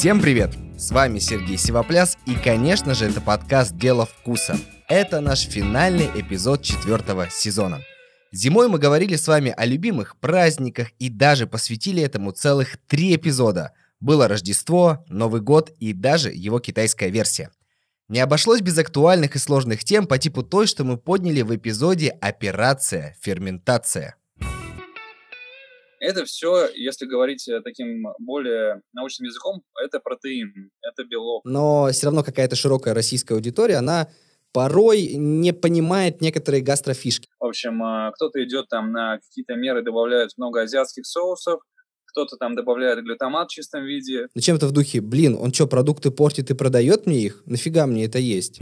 Всем привет! С вами Сергей Сивопляс и, конечно же, это подкаст «Дело вкуса». Это наш финальный эпизод четвертого сезона. Зимой мы говорили с вами о любимых праздниках и даже посвятили этому целых три эпизода. Было Рождество, Новый год и даже его китайская версия. Не обошлось без актуальных и сложных тем по типу той, что мы подняли в эпизоде «Операция ферментация». Это все, если говорить э, таким более научным языком, это протеин, это белок. Но все равно какая-то широкая российская аудитория, она порой не понимает некоторые гастрофишки. В общем, э, кто-то идет там на какие-то меры, добавляет много азиатских соусов, кто-то там добавляет глютамат в чистом виде. Ну чем-то в духе, блин, он что, продукты портит и продает мне их? Нафига мне это есть?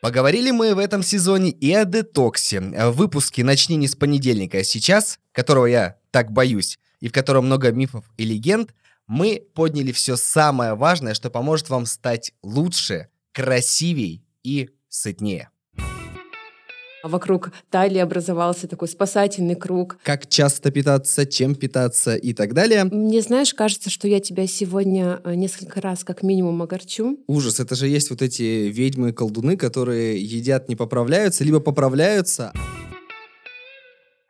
Поговорили мы в этом сезоне и о детоксе. В выпуске «Начни не с понедельника, а сейчас», которого я так боюсь, и в котором много мифов и легенд, мы подняли все самое важное, что поможет вам стать лучше, красивей и сытнее. Вокруг талии образовался такой спасательный круг. Как часто питаться, чем питаться и так далее. Мне, знаешь, кажется, что я тебя сегодня э, несколько раз как минимум огорчу. Ужас, это же есть вот эти ведьмы-колдуны, которые едят, не поправляются, либо поправляются.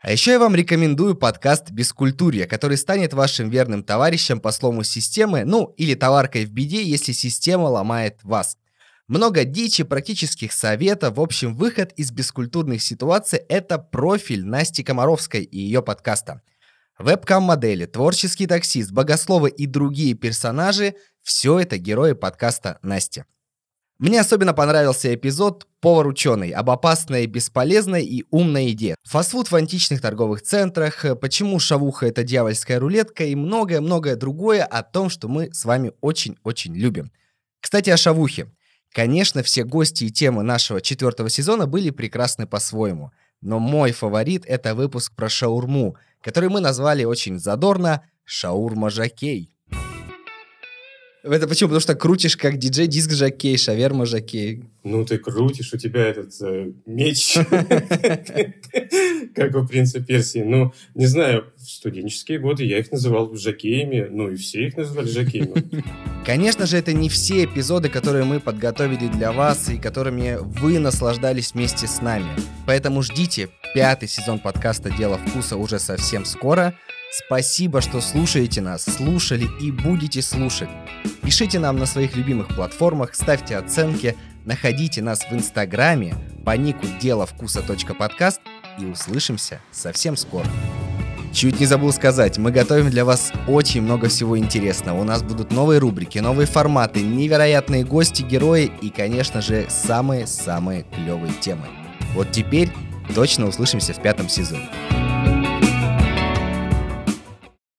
А еще я вам рекомендую подкаст «Бескультурье», который станет вашим верным товарищем по слому системы, ну или товаркой в беде, если система ломает вас. Много дичи, практических советов. В общем, выход из бескультурных ситуаций – это профиль Насти Комаровской и ее подкаста. Вебкам-модели, творческий таксист, богословы и другие персонажи – все это герои подкаста Насти. Мне особенно понравился эпизод «Повар-ученый» об опасной, бесполезной и умной еде. Фастфуд в античных торговых центрах, почему шавуха – это дьявольская рулетка и многое-многое другое о том, что мы с вами очень-очень любим. Кстати, о шавухе. Конечно, все гости и темы нашего четвертого сезона были прекрасны по-своему. Но мой фаворит — это выпуск про шаурму, который мы назвали очень задорно «Шаурма-жокей». Это почему? Потому что крутишь как диджей диск жокей, шаверма жокей. Ну, ты крутишь, у тебя этот э, меч, как у принца Персии. Ну, не знаю, в студенческие годы я их называл жокеями, ну и все их называли жокеями. Конечно же, это не все эпизоды, которые мы подготовили для вас и которыми вы наслаждались вместе с нами. Поэтому ждите пятый сезон подкаста «Дело вкуса» уже совсем скоро – Спасибо, что слушаете нас, слушали и будете слушать. Пишите нам на своих любимых платформах, ставьте оценки, находите нас в Инстаграме по нику дело вкуса подкаст и услышимся совсем скоро. Чуть не забыл сказать, мы готовим для вас очень много всего интересного. У нас будут новые рубрики, новые форматы, невероятные гости, герои и, конечно же, самые-самые клевые темы. Вот теперь точно услышимся в пятом сезоне.